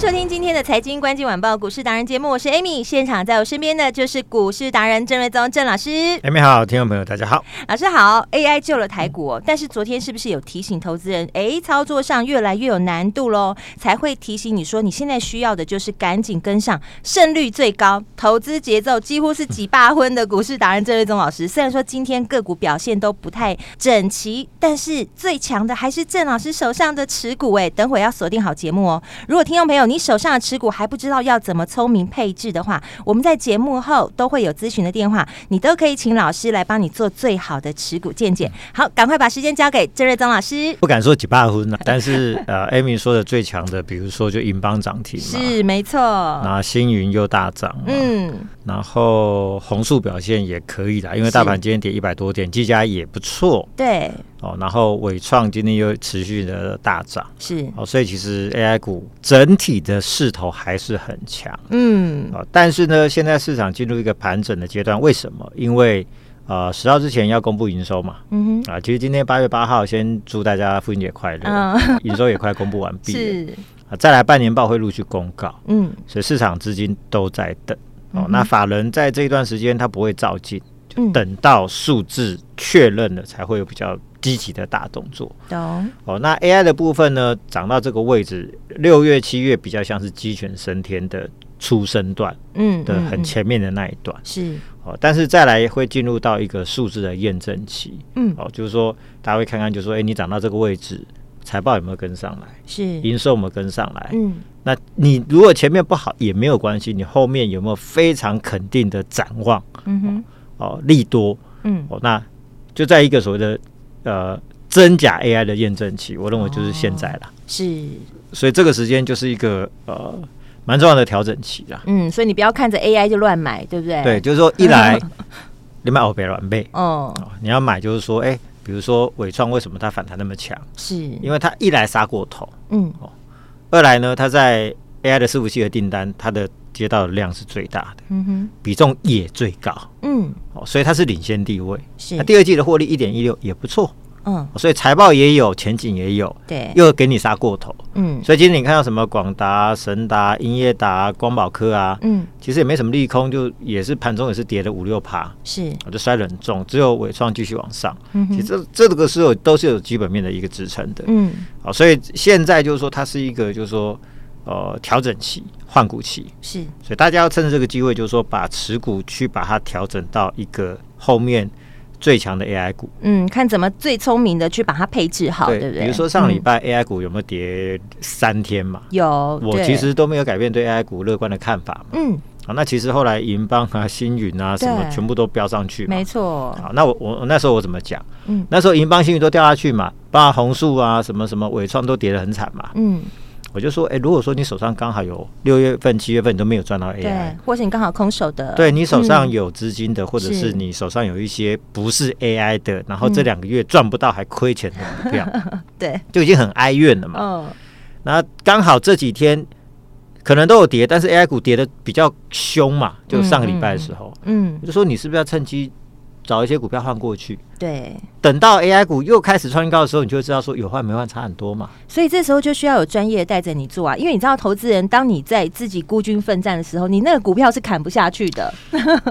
收听今天的财经关键晚报股市达人节目，我是 Amy，现场在我身边的就是股市达人郑瑞宗郑老师。Amy 好，听众朋友大家好，老师好。AI 救了台股，嗯，但是昨天是不是有提醒投资人，哎，操作上越来越有难度喽？才会提醒你说，你现在需要的就是赶紧跟上胜率最高、投资节奏几乎是几八分的股市达人郑瑞宗老师。虽然说今天个股表现都不太整齐，但是最强的还是郑老师手上的持股。哎，等会要锁定好节目哦。如果听众朋友，你手上的持股还不知道要怎么聪明配置的话，我们在节目后都会有咨询的电话，你都可以请老师来帮你做最好的持股见解。好，赶快把时间交给郑瑞宗老师。不敢说几百分，但是呃，Amy 说的最强的，比如说就银邦涨停是没错，那星云又大涨，嗯，然后红树表现也可以啦，因为大盘今天跌一百多点，技嘉也不错，对。哦，然后伟创今天又持续的大涨，是。哦，所以其实 AI 股整体的势头还是很强，嗯，哦，但是呢，现在市场进入一个盘整的阶段，为什么？因为呃，十号之前要公布营收嘛，嗯哼，啊，其实今天八月八号，先祝大家父亲节快乐，嗯，营收也快公布完毕，是。啊，再来半年报会陆续公告，嗯，所以市场资金都在等，哦，那法人在这一段时间他不会照进，就等到数字确认了才会有比较。积极的大动作，懂哦。那 AI 的部分呢，涨到这个位置，六月、七月比较像是鸡犬升天的出生段，嗯，的很前面的那一段是哦。但是再来会进入到一个数字的验证期，嗯，哦，就是说大家会看看，就是说，哎，你涨到这个位置，财报有没有跟上来？是营收有没有跟上来？嗯，那你如果前面不好也没有关系，你后面有没有非常肯定的展望？嗯哼，哦，利多，嗯，哦，那就在一个所谓的。呃，真假 AI 的验证期，我认为就是现在了。是，所以这个时间就是一个呃蛮重要的调整期啦。嗯，所以你不要看着 AI 就乱买，对不对？对，就是说一来 你买欧贝软贝哦，你要买就是说，哎，比如说伟创为什么它反弹那么强？是因为它一来杀过头，嗯哦，二来呢，它在 AI 的伺服器的订单，它的接到的量是最大的，嗯哼，比重也最高，嗯，哦，所以它是领先地位。是，那第二季的获利一点一六也不错，嗯，所以财报也有，前景也有，对，又给你杀过头，嗯，所以今天你看到什么广达、神达、英业达、光宝科啊，嗯，其实也没什么利空，就也是盘中也是跌了五六趴，是，我就摔得很重，只有伟创继续往上，嗯，其实这这个是有都是有基本面的一个支撑的，嗯，好，所以现在就是说它是一个就是说。呃，调整期、换股期是，所以大家要趁着这个机会，就是说把持股去把它调整到一个后面最强的 AI 股。嗯，看怎么最聪明的去把它配置好，对，对不对？比如说上礼拜 AI 股有没有跌三天嘛？有，我其实都没有改变对 AI 股乐观的看法嘛。嗯，好，那其实后来银邦啊、星云啊什么全部都飙上去，没错。好，那我我那时候我怎么讲？嗯，那时候银邦、星云都掉下去嘛，包括红树啊、什么什么伟创都跌得很惨嘛。嗯。我就说，哎、欸，如果说你手上刚好有六月份、七月份你都没有赚到 AI，或是你刚好空手的，对你手上有资金的、嗯，或者是。你手上有一些不是 AI 的，然后这两个月赚不到还亏钱的股票，嗯、对，就已经很哀怨了嘛。嗯，那刚好这几天可能都有跌，但是 AI 股跌的比较凶嘛，就上个礼拜的时候，嗯，我就说你是不是要趁机？找一些股票换过去，对，等到 AI 股又开始创新高的时候，你就会知道说有换没换差很多嘛。所以这时候就需要有专业带着你做啊，因为你知道投资人当你在自己孤军奋战的时候，你那个股票是砍不下去的。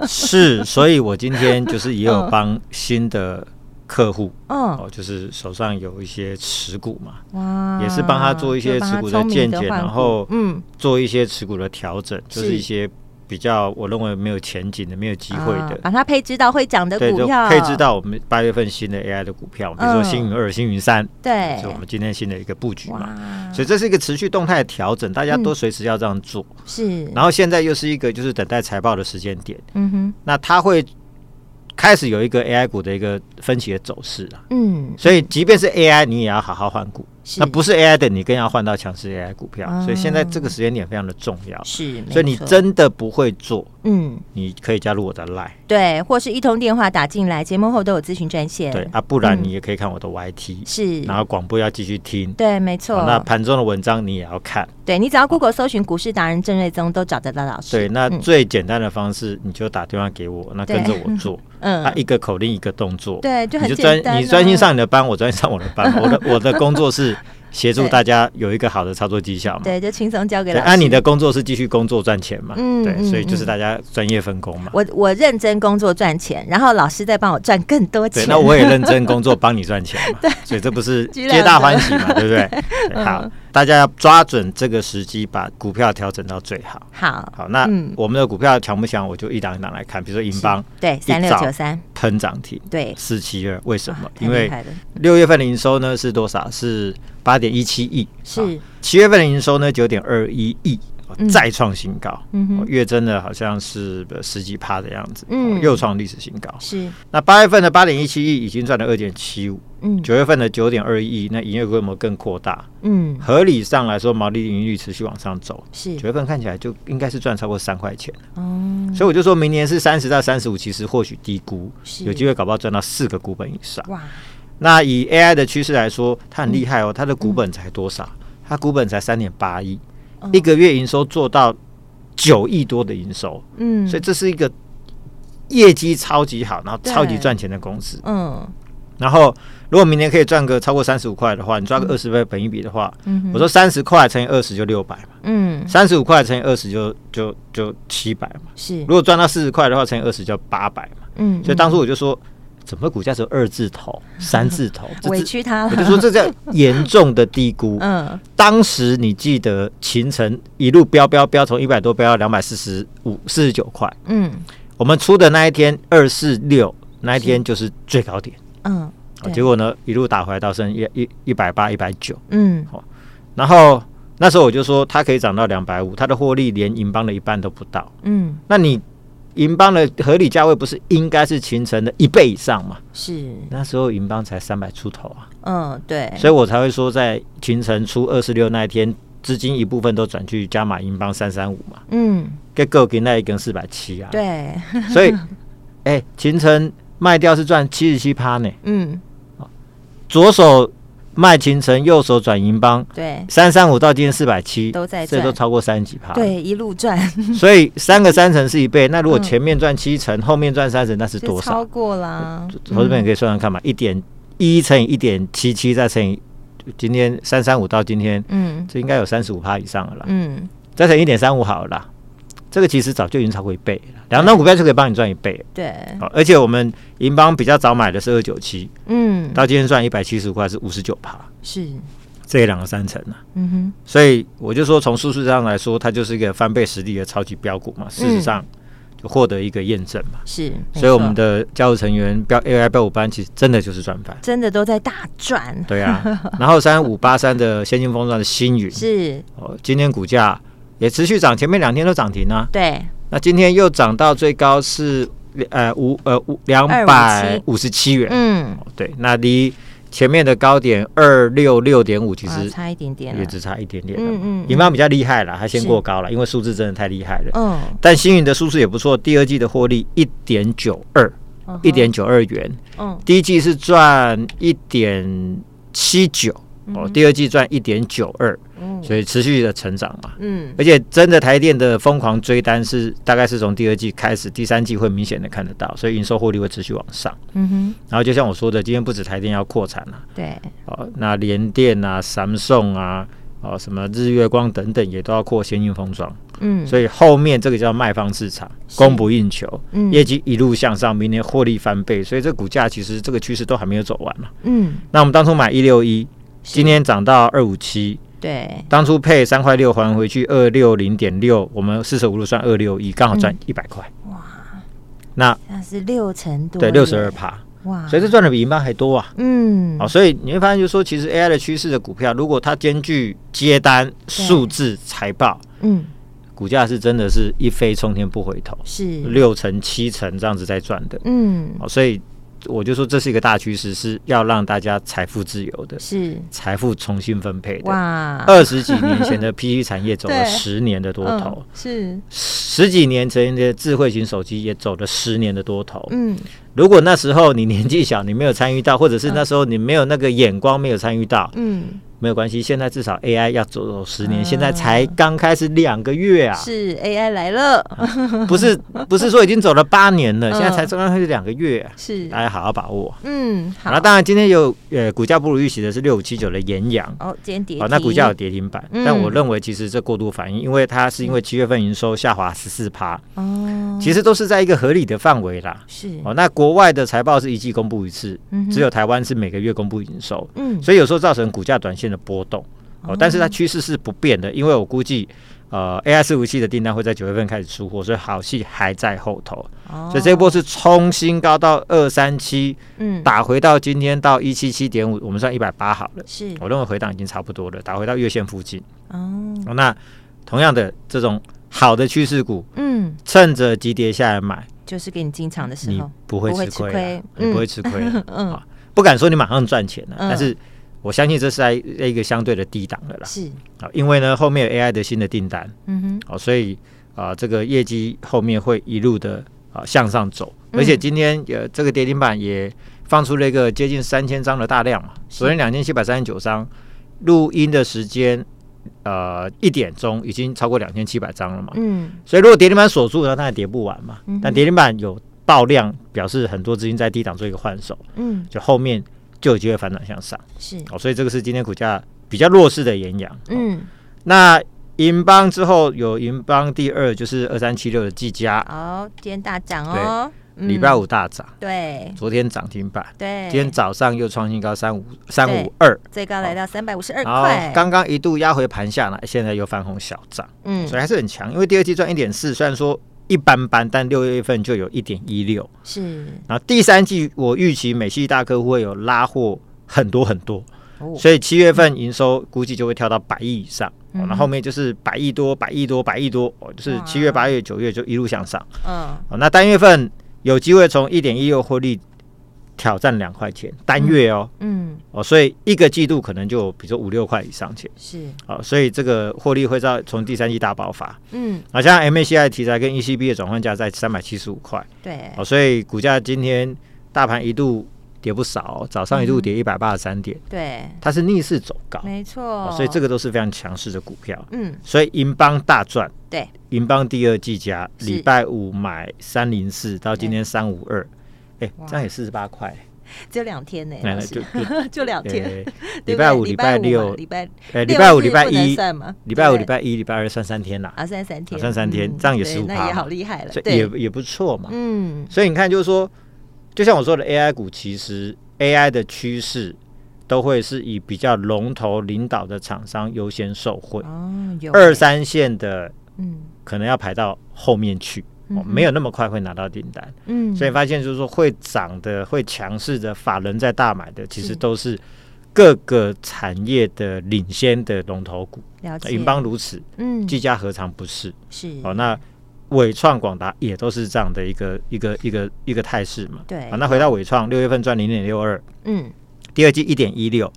是，所以我今天就是也有帮新的客户，哦，就是手上有一些持股嘛，哇，也是帮他做一些持股的见解，然后嗯，做一些持股的调整，就是一些。比较我认为没有前景的、没有机会的，把它配置到会涨的股票，配置到我们八月份新的 AI 的股票，比如说星云二、星云三，对，是我们今天新的一个布局嘛。所以这是一个持续动态的调整，大家都随时要这样做。是，然后现在又是一个就是等待财报的时间点，嗯哼，那它会。开始有一个 AI 股的一个分歧的走势了，嗯，所以即便是 AI，你也要好好换股。那不是 AI 的，你更要换到强势 AI 股票。所以现在这个时间点非常的重要。是，所以你真的不会做，嗯，你可以加入我的 Line，对，或是一通电话打进来，节目后都有咨询专线。对啊，不然你也可以看我的 YT，是，然后广播要继续听。对，没错。那盘中的文章你也要看。对，你只要 Google 搜寻股市达人郑瑞宗都找得到老师。对，那最简单的方式，你就打电话给我，那跟着我做，嗯，啊，一个口令一个动作，对，就很简单。你专心上你的班，我专心上我的班。我的我的工作是。协助大家有一个好的操作绩效嘛？对，就轻松交给老师。按你的工作是继续工作赚钱嘛？嗯，对，所以就是大家专业分工嘛。我我认真工作赚钱，然后老师再帮我赚更多钱。对，那我也认真工作帮你赚钱嘛。对，所以这不是皆大欢喜嘛？对不对？好，大家要抓准这个时机，把股票调整到最好。好，好，那我们的股票强不强？我就一档一档来看，比如说银邦，对，三六九三喷涨停，对，四七二，为什么？因为六月份的营收呢是多少？是。八点一七亿。是。七月份的营收呢，九点二一亿，再创新高，嗯月增的好像是十几趴的样子，嗯，又创历史新高。是。那八月份的八点一七亿已经赚了二点七五，嗯，九月份的九点二一亿，那营业规模更扩大，嗯，合理上来说，毛利盈利持续往上走，是。九月份看起来就应该是赚超过三块钱，哦，所以我就说明年是三十到三十五，其实或许低估，有机会搞不好赚到四个股本以上，哇。那以 AI 的趋势来说，它很厉害哦，它的股本才多少？它股本才三点八亿，一个月营收做到九亿多的营收，嗯，所以这是一个业绩超级好，然后超级赚钱的公司，嗯。然后如果明年可以赚个超过三十五块的话，你抓个二十倍本一比的话，嗯，我说三十块乘以二十就六百嘛，嗯，三十五块乘以二十就就就七百嘛，是。如果赚到四十块的话，乘以二十就八百嘛，嗯。所以当初我就说。怎么股价只有二字头、三字头？委屈他了。我就说这叫严重的低估。嗯，当时你记得秦城一路飙飙飙，从一百多飙到两百四十五、四十九块。嗯，我们出的那一天二四六那一天就是最高点。嗯，结果呢一路打回来到剩一一一百八、一百九。嗯，好，然后那时候我就说它可以涨到两百五，它的获利连银邦的一半都不到。嗯，那你。银邦的合理价位不是应该是秦城的一倍以上嘛？是，那时候银邦才三百出头啊。嗯，对，所以我才会说，在秦城出二十六那一天，资金一部分都转去加码银邦三三五嘛。嗯，给够给那一根四百七啊。对，所以，哎、欸，勤诚卖掉是赚七十七趴呢。嗯，左手。卖勤诚，右手转银邦，对，三三五到今天四百七，都在赚，这都超过三十几趴，对，一路赚。所以三个三成是一倍，那如果前面赚七成，后面赚三成，那是多少？超过啦。投资朋友可以算算看嘛，一点一乘以一点七七，再乘以今天三三五到今天，嗯，这应该有三十五趴以上了啦。嗯，再乘一点三五好了啦。这个其实早就已经超过一倍了，两张股票就可以帮你赚一倍。对，好而且我们银邦比较早买的是二九七，嗯，到今天赚一百七十五块是五十九趴，是这两个三成啊。嗯哼，所以我就说从数字上来说，它就是一个翻倍实力的超级标股嘛。事实上就获得一个验证嘛。是，所以我们的家族成员标 AI 标五班其实真的就是赚翻，真的都在大赚。对啊，然后三五八三的先进封装的星云是哦，今天股价。也持续涨，前面两天都涨停啊。对，那今天又涨到最高是呃五呃五两百五十七元。嗯，对，那离前面的高点二六六点五其实差一点点，也只差一点点。嗯嗯，银邦比较厉害了，它先过高了，因为数字真的太厉害了。嗯，但星云的数字也不错，第二季的获利一点九二，一点九二元。嗯，第一季是赚一点七九。哦，第二季赚一点九二，所以持续的成长嘛，嗯，而且真的台电的疯狂追单是大概是从第二季开始，第三季会明显的看得到，所以营收获利会持续往上，嗯哼。然后就像我说的，今天不止台电要扩产了，对，哦，那联电啊、三送啊、哦什么日月光等等也都要扩先进封装，嗯，所以后面这个叫卖方市场，供不应求，嗯，业绩一路向上，明年获利翻倍，所以这股价其实这个趋势都还没有走完嘛，嗯。那我们当初买一六一。今天涨到二五七，对，当初配三块六还回去二六零点六，我们四舍五入算二六一，刚好赚一百块。哇，那那是六成多，对，六十二趴。哇，所以这赚的比银邦还多啊。嗯，好，所以你会发现，就是说，其实 AI 的趋势的股票，如果它兼具接单、数字、财报，嗯。股价是真的是一飞冲天不回头，是。六成七成这样子在赚的，嗯，好所以我就说这是一个大趋势，是要让大家财富自由的，是。财富重新分配的。哇，二十几年前的 PC 产业走了十年的多头，是。十几年前的智慧型手机也走了十年的多头，嗯，如果那时候你年纪小，你没有参与到，或者是那时候你没有那个眼光，没有参与到，嗯。没有关系，现在至少 AI 要走走十年，现在才刚开始两个月啊！是 AI 来了，不是不是说已经走了八年了，现在才刚刚开始两个月，是。大家好好把握。嗯，好。那当然，今天有呃股价不如预期的是六五七九的延阳。哦，今天跌停，那股价有跌停板，但我认为其实这过度反应，因为它是因为七月份营收下滑十四趴哦，其实都是在一个合理的范围啦。是。哦，那国外的财报是一季公布一次，只有台湾是每个月公布营收，嗯，所以有时候造成股价短线的波动。哦，但是它趋势是不变的，因为我估计，呃，AI 伺服器的订单会在九月份开始出货，所以好戏还在后头。哦，所以这波是冲新高到二三七，嗯，打回到今天到一七七点五，我们算一百八好了。是，我认为回档已经差不多了，打回到月线附近。哦，那同样的这种好的趋势股，嗯，趁着急跌下来买，就是给你进场的时候，你不会吃亏，你不会吃亏，嗯，不敢说你马上赚钱了，但是。我相信这是在一个相对的低档的啦，是。啊，因为呢后面有 AI 的新的订单，嗯哼，哦，所以啊这个业绩后面会一路的啊向上走，而且今天呃这个跌停板也放出了一个接近三千张的大量嘛，昨天两千七百三十九张，录音的时间呃一点钟已经超过两千七百张了嘛，嗯，所以如果跌停板锁住，那它也跌不完嘛，但跌停板有爆量，表示很多资金在低档做一个换手，嗯，就后面。就有机会反转向上，是。哦，所以这个是今天股价比较弱势的延阳。嗯，那银邦之后有银邦第二，就是二三七六的技嘉。哦，今天大涨哦，礼拜五大涨，对，昨天涨停板，对，今天早上又创新高三五三五二，最高来到三百五十二块，刚刚一度压回盘下来，现在又翻红小涨，嗯，所以还是很强，因为第二季赚一点四，虽然说。一般般，但六月份就有一点一六，是。然后第三季我预期美系大客户会有拉货很多很多，哦、所以七月份营收估计就会跳到百亿以上，嗯、然后后面就是百亿多、百亿多、百亿多，哦，就是七月、八月、九月就一路向上。嗯，那单月份有机会从一点一六获利。挑战两块钱单月哦，嗯，哦，所以一个季度可能就比如说五六块以上钱，是，哦，所以这个获利会在从第三季大爆发，嗯，好像 MACI 题材跟 ECB 的转换价在三百七十五块，对，哦，所以股价今天大盘一度跌不少，早上一度跌一百八十三点，对，它是逆势走高，没错，所以这个都是非常强势的股票，嗯，所以银邦大赚，对，银邦第二技嘉礼拜五买三零四到今天三五二。哎，这样也四十八块，只有两天呢，就 就两天。礼拜五、礼拜六、礼拜呃，礼拜五、礼拜一？礼拜五、礼拜一、礼拜二算三天啦，啊，算三天，算三天，这样也十五趴，那也好厉害了，也也不错嘛。嗯，所以你看，就是说，就像我说的，AI 股其实 AI 的趋势都会是以比较龙头领导的厂商优先受惠，哦，有。二三线的，嗯，可能要排到后面去。哦，没有那么快会拿到订单，嗯，所以发现就是说会涨的、会强势的、法人在大买的，其实都是各个产业的领先的龙头股。了解，银邦如此，嗯，技嘉何尝不是？是。哦，那伟创、广达也都是这样的一个一个一个一个态势嘛。对，啊，那回到伟创，六月份赚零点六二，嗯，第二季一点一六，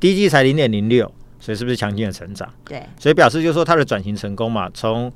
第一季才零点零六，所以是不是强劲的成长？对，所以表示就是说它的转型成功嘛，从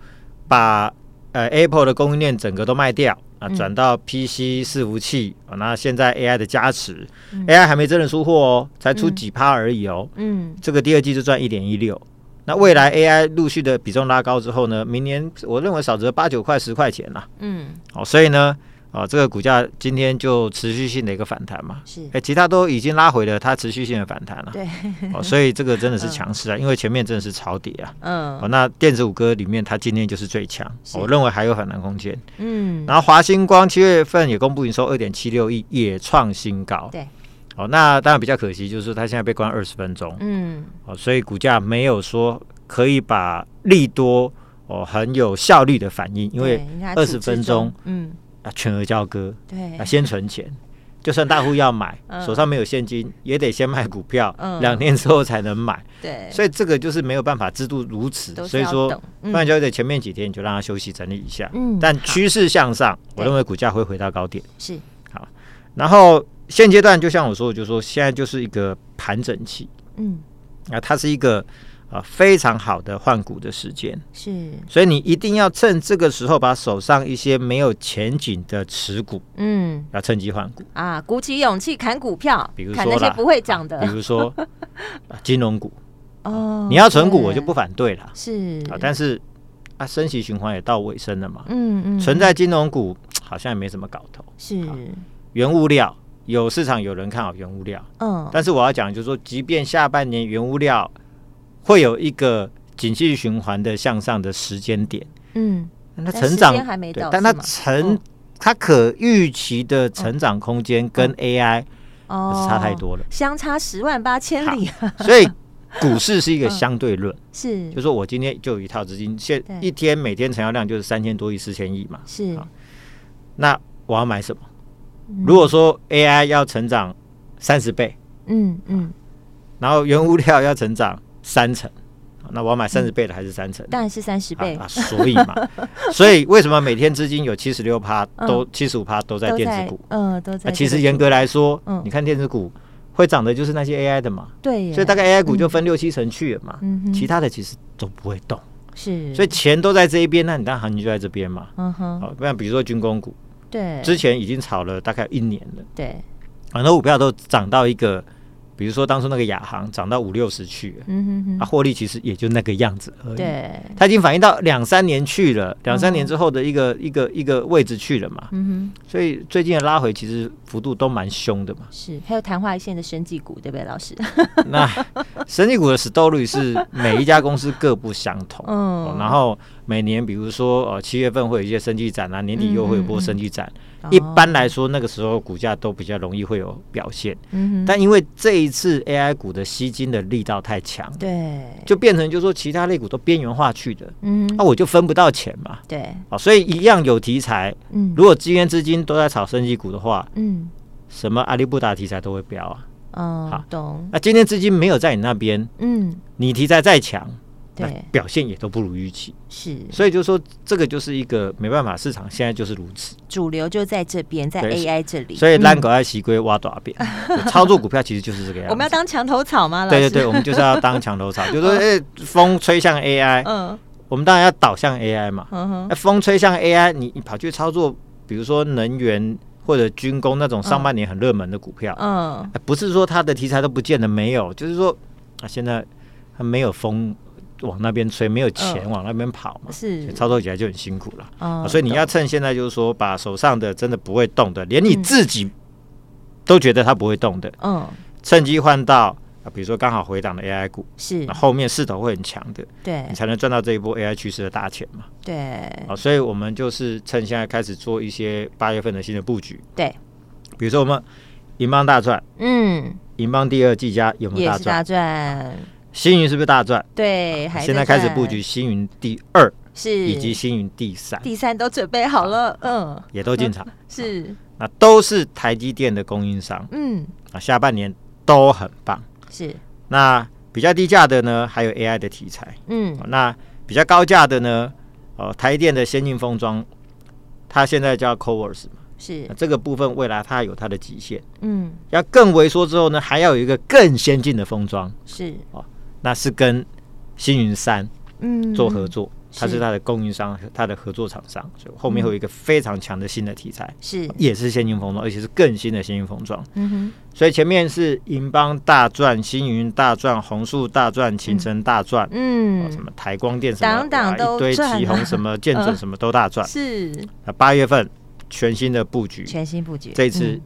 把呃，Apple 的供应链整个都卖掉啊，转到 PC 伺服器啊，那现在 AI 的加持，嗯，AI 还没真的出货哦，才出几趴而已哦。嗯，这个第二季就赚一点一六，那未来 AI 陆续的比重拉高之后呢，明年我认为少则八九块十块钱啦。嗯，好，所以呢。哦，这个股价今天就持续性的一个反弹嘛，是，哎，其他都已经拉回了，它持续性的反弹了，对，哦，所以这个真的是强势啊，嗯、因为前面真的是超跌啊，嗯，哦，那电子五哥里面，它今天就是最强，我认为还有反弹空间，嗯，然后华星光七月份也公布营收二点七六亿，也创新高，对，哦，那当然比较可惜，就是说它现在被关二十分钟，嗯，哦，所以股价没有说可以把利多哦很有效率的反应，因为二十分钟，嗯，啊，全额交割，对，啊，先存钱。就算大户要买，手上没有现金，也得先卖股票，两年之后才能买。对，所以这个就是没有办法制度如此。所以说，不然交易的前面几天你就让它休息整理一下。嗯，但趋势向上，我认为股价会回到高点。是好，然后现阶段就像我说我，就说现在就是一个盘整期。嗯，啊，它是一个。啊，非常好的换股的时间。是，所以你一定要趁这个时候把手上一些没有前景的持股，嗯，要趁机换股。啊，鼓起勇气砍股票，比如说那些不会涨的，比如说 金融股。哦，你要存股我就不反对了，是。啊，但是啊，升息循环也到尾声了嘛，嗯嗯，存在金融股 好像也没什么搞头，是。原物料有市场有人看好原物料，嗯，但是我要讲就是说，即便下半年原物料。会有一个景气循环的向上的时间点，嗯，它成长还没到，但它成它可预期的成长空间跟 AI 差太多了，相差十万八千里。所以股市是一个 相对论，是，就说我今天就有一套资金，现一天每天成交量就是三千多亿、四千亿嘛，是。那我要买什么？如果说 AI 要成长三十倍，嗯嗯，然后原物料要成长。三成，那我要买三十倍的还是三成？当然是三十倍啊！所以嘛，所以为什么每天资金有七十六趴都七十五趴都在电子股？嗯，都在。其实严格来说，你看电子股会涨的就是那些 AI 的嘛。对，所以大概 AI 股就分六七成去了嘛。其他的其实都不会动。是，所以钱都在这一边，那你当然行情就在这边嘛。嗯哼。好，不然比如说军工股，对，之前已经炒了大概一年了。对，很多股票都涨到一个。比如说当初那个亚航涨到五六十去了，嗯哼哼，啊，获利其实也就那个样子而已。对，它已经反映到两三年去了，两三年之后的一个一个一个位置去了嘛。嗯哼，所以最近的拉回其实幅度都蛮凶的嘛。是，还有昙花一现的生技股，对不对，老师？那生技股的 story 是每一家公司各不相同。嗯，然后每年比如说呃七月份会有一些生技展啊，年底又会有波生技展。一般来说，那个时候股价都比较容易会有表现。嗯，但因为这一次 AI 股的吸金的力道太强，对，就变成就是说其他类股都边缘化去的。嗯，那我就分不到钱嘛。对，啊，所以一样有题材。嗯，如果资源资金都在炒升级股的话，嗯，什么阿里布达题材都会飙啊。嗯，好，懂。那今天资金没有在你那边，嗯，你题材再强。对，表现也都不如预期，是，所以就说这个就是一个没办法，市场现在就是如此，主流就在这边，在 AI 这里，所以烂狗爱洗龟挖多少遍，操作股票其实就是这个样子。我们要当墙头草吗？对对对，我们就是要当墙头草，就是说，哎，风吹向 AI，嗯，我们当然要导向 AI 嘛，嗯哼，那风吹向 AI，你你跑去操作，比如说能源或者军工那种上半年很热门的股票，嗯，不是说它的题材都不见得没有，就是说啊，现在它没有风。往那边吹，没有钱往那边跑嘛，是。操作起来就很辛苦了。所以你要趁现在，就是说把手上的真的不会动的，连你自己都觉得它不会动的，嗯，趁机换到啊，比如说刚好回档的 AI 股，是。后面势头会很强的，对，你才能赚到这一波 AI 趋势的大钱嘛。对，啊，所以我们就是趁现在开始做一些八月份的新的布局，对，比如说我们银邦大赚，嗯，银邦第二季家有没有大赚？星云是不是大赚？对，现在开始布局星云第二是。以及星云第三，第三都准备好了，嗯，也都进场。是。那都是台积电的供应商，嗯，啊，下半年都很棒，是。那比较低价的呢，还有 AI 的题材，嗯，那比较高价的呢，哦，台电的先进封装，它现在叫 Covers 嘛，是。这个部分未来它有它的极限，嗯，要更萎缩之后呢，还要有一个更先进的封装，是。哦。那是跟星云三嗯。做合作，它是它的供应商，它的合作厂商，所以后面会有一个非常强的新的题材，是。也是先进封装，而且是更新的先进封装。嗯哼，所以前面是银邦大赚、星云大赚、红树大赚、秦城大赚，嗯，什么台光电什么，档档都一堆奇鋐什么 建准什么都大赚。是。那八月份全新的布局，全新布局，这一次。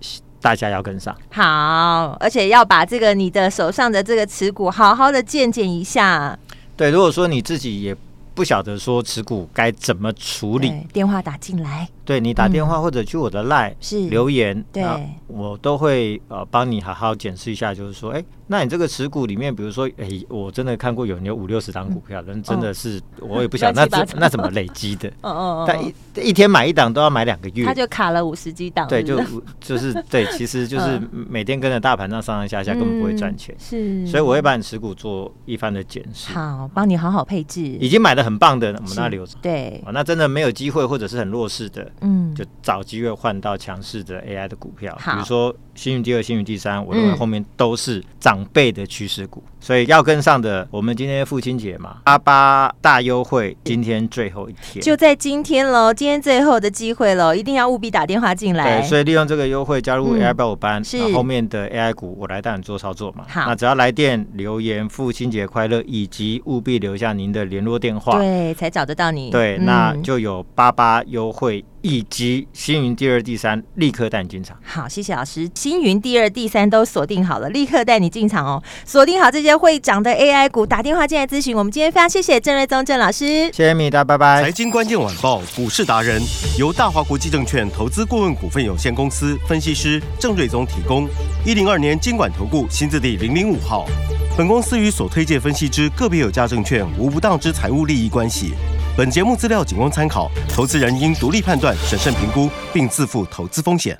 大家要跟上，好，而且要把这个你的手上的这个持股好好的鉴检一下。对，如果说你自己也不晓得说持股该怎么处理，电话打进来。对，你打电话或者去我的 LINE 是。留言，对，我都会呃帮你好好检视一下，就是说，哎，那你这个持股里面，比如说，哎，我真的看过有人有五六十档股票，人真的是我也不晓得 那怎那怎么累积的，哦哦，但一一天买一档都要买两个月，他就卡了五十几档，对，就就是对，其实就是 每天跟着大盘上上上下下，根本不会赚钱，是，所以我会把你持股做一番的检视，好，帮你好好配置，已经买的很棒的，我们那留着，对，那真的没有机会或者是很弱势的，嗯，就找机会换到强势的 AI 的股票，比如说星云第二、星云第三，我认为后面都是长辈的趋势股，所以要跟上的。我们今天父亲节嘛，八八大优惠，今天最后一天，就在今天喽，今天最后的机会喽，一定要务必打电话进来。对，所以利用这个优惠加入 AI 八五班，那后面的 AI 股我来带你做操作嘛。好，那只要来电留言“父亲节快乐”，以及务必留下您的联络电话，对，才找得到你。对，那就有八八优惠。以及星云第二、第三，立刻带你进场。好，谢谢老师。星云第二、第三都锁定好了，立刻带你进场哦。锁定好这些会涨的 AI 股，打电话进来咨询。我们今天非常谢谢郑瑞宗郑老师，谢谢米大，拜拜。财经关键晚报股市达人由大华国际证券投资顾问股份有限公司分析师郑瑞宗提供。一零二年经管投顾新字第零零五号。本公司与所推荐分析之个别有价证券无不当之财务利益关系。本节目资料仅供参考，投资人应独立判断、审慎评估，并自负投资风险。